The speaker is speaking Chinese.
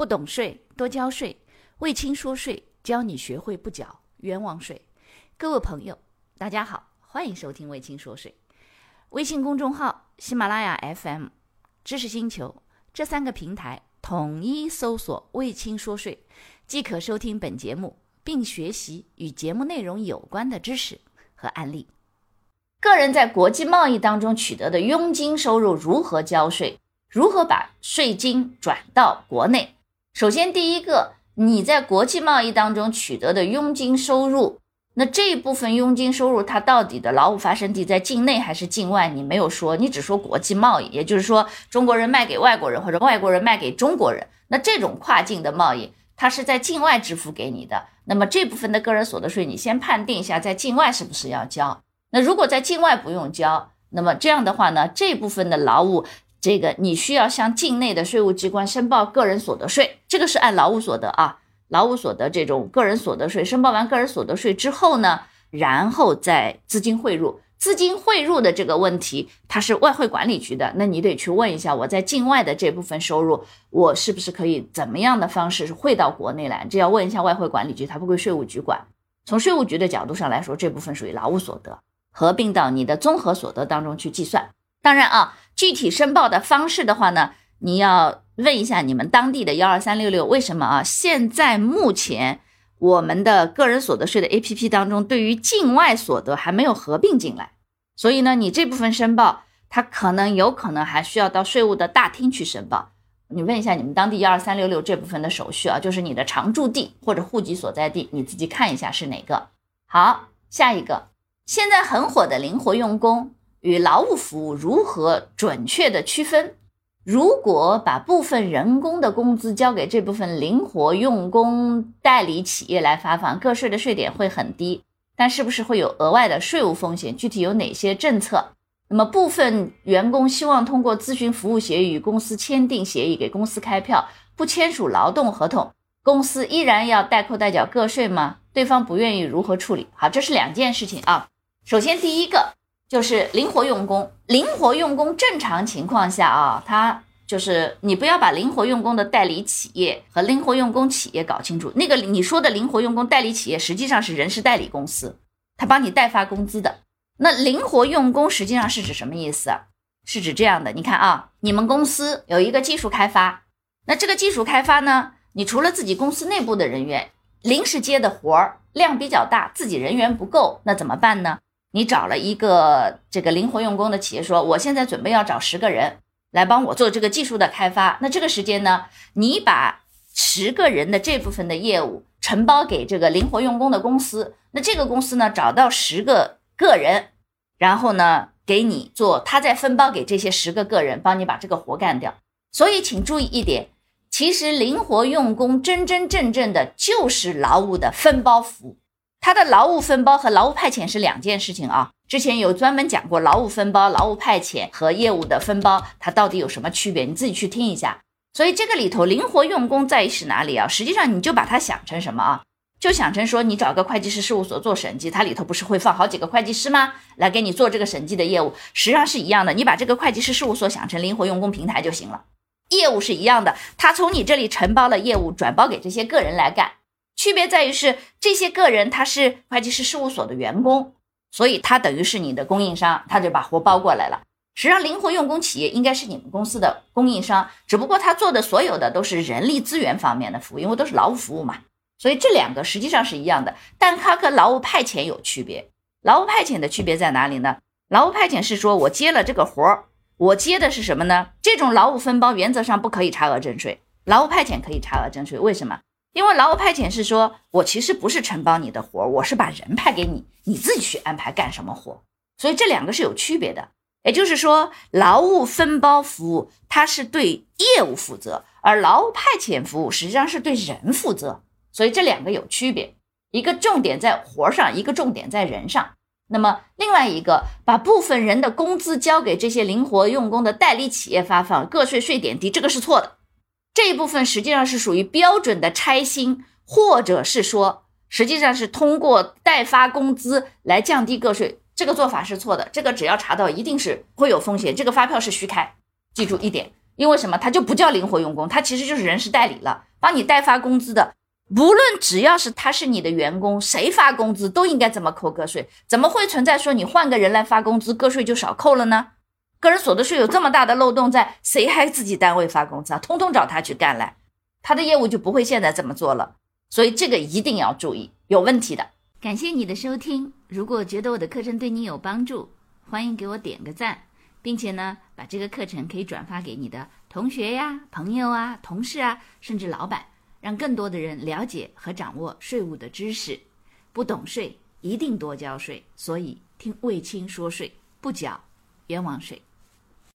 不懂税，多交税。魏青说税，教你学会不缴冤枉税。各位朋友，大家好，欢迎收听魏青说税。微信公众号、喜马拉雅 FM、知识星球这三个平台统一搜索“魏青说税”，即可收听本节目，并学习与节目内容有关的知识和案例。个人在国际贸易当中取得的佣金收入如何交税？如何把税金转到国内？首先，第一个，你在国际贸易当中取得的佣金收入，那这一部分佣金收入它到底的劳务发生地在境内还是境外？你没有说，你只说国际贸易，也就是说中国人卖给外国人或者外国人卖给中国人，那这种跨境的贸易，它是在境外支付给你的。那么这部分的个人所得税，你先判定一下，在境外是不是要交？那如果在境外不用交，那么这样的话呢，这部分的劳务。这个你需要向境内的税务机关申报个人所得税，这个是按劳务所得啊，劳务所得这种个人所得税申报完个人所得税之后呢，然后再资金汇入，资金汇入的这个问题，它是外汇管理局的，那你得去问一下，我在境外的这部分收入，我是不是可以怎么样的方式汇到国内来？这要问一下外汇管理局，它不归税务局管。从税务局的角度上来说，这部分属于劳务所得，合并到你的综合所得当中去计算。当然啊。具体申报的方式的话呢，你要问一下你们当地的幺二三六六，为什么啊？现在目前我们的个人所得税的 APP 当中，对于境外所得还没有合并进来，所以呢，你这部分申报，它可能有可能还需要到税务的大厅去申报。你问一下你们当地幺二三六六这部分的手续啊，就是你的常住地或者户籍所在地，你自己看一下是哪个。好，下一个，现在很火的灵活用工。与劳务服务如何准确的区分？如果把部分人工的工资交给这部分灵活用工代理企业来发放，个税的税点会很低，但是不是会有额外的税务风险？具体有哪些政策？那么部分员工希望通过咨询服务协议与公司签订协议，给公司开票，不签署劳动合同，公司依然要代扣代缴个税吗？对方不愿意如何处理？好，这是两件事情啊。首先第一个。就是灵活用工，灵活用工正常情况下啊，它就是你不要把灵活用工的代理企业和灵活用工企业搞清楚。那个你说的灵活用工代理企业实际上是人事代理公司，他帮你代发工资的。那灵活用工实际上是指什么意思？是指这样的，你看啊，你们公司有一个技术开发，那这个技术开发呢，你除了自己公司内部的人员，临时接的活儿量比较大，自己人员不够，那怎么办呢？你找了一个这个灵活用工的企业，说我现在准备要找十个人来帮我做这个技术的开发。那这个时间呢，你把十个人的这部分的业务承包给这个灵活用工的公司。那这个公司呢，找到十个个人，然后呢，给你做，他再分包给这些十个个人，帮你把这个活干掉。所以请注意一点，其实灵活用工真真正正的就是劳务的分包服务。它的劳务分包和劳务派遣是两件事情啊。之前有专门讲过劳务分包、劳务派遣和业务的分包，它到底有什么区别？你自己去听一下。所以这个里头灵活用工在于是哪里啊？实际上你就把它想成什么啊？就想成说你找个会计师事务所做审计，它里头不是会放好几个会计师吗？来给你做这个审计的业务，实际上是一样的。你把这个会计师事务所想成灵活用工平台就行了，业务是一样的。他从你这里承包了业务，转包给这些个人来干。区别在于是这些个人他是会计师事务所的员工，所以他等于是你的供应商，他就把活包过来了。实际上，灵活用工企业应该是你们公司的供应商，只不过他做的所有的都是人力资源方面的服务，因为都是劳务服务嘛。所以这两个实际上是一样的，但它和劳务派遣有区别。劳务派遣的区别在哪里呢？劳务派遣是说我接了这个活儿，我接的是什么呢？这种劳务分包原则上不可以差额征税，劳务派遣可以差额征税，为什么？因为劳务派遣是说，我其实不是承包你的活，我是把人派给你，你自己去安排干什么活，所以这两个是有区别的。也就是说，劳务分包服务它是对业务负责，而劳务派遣服务实际上是对人负责，所以这两个有区别，一个重点在活上，一个重点在人上。那么另外一个，把部分人的工资交给这些灵活用工的代理企业发放，个税税点低，这个是错的。这一部分实际上是属于标准的拆薪，或者是说，实际上是通过代发工资来降低个税，这个做法是错的。这个只要查到，一定是会有风险。这个发票是虚开，记住一点，因为什么？它就不叫灵活用工，它其实就是人事代理了，帮你代发工资的。无论只要是他是你的员工，谁发工资都应该这么扣个税，怎么会存在说你换个人来发工资个税就少扣了呢？个人所得税有这么大的漏洞在，谁还自己单位发工资啊？通通找他去干来，他的业务就不会现在这么做了。所以这个一定要注意，有问题的。感谢你的收听，如果觉得我的课程对你有帮助，欢迎给我点个赞，并且呢，把这个课程可以转发给你的同学呀、朋友啊、同事啊，甚至老板。让更多的人了解和掌握税务的知识，不懂税一定多交税。所以听卫青说税，不缴冤枉税。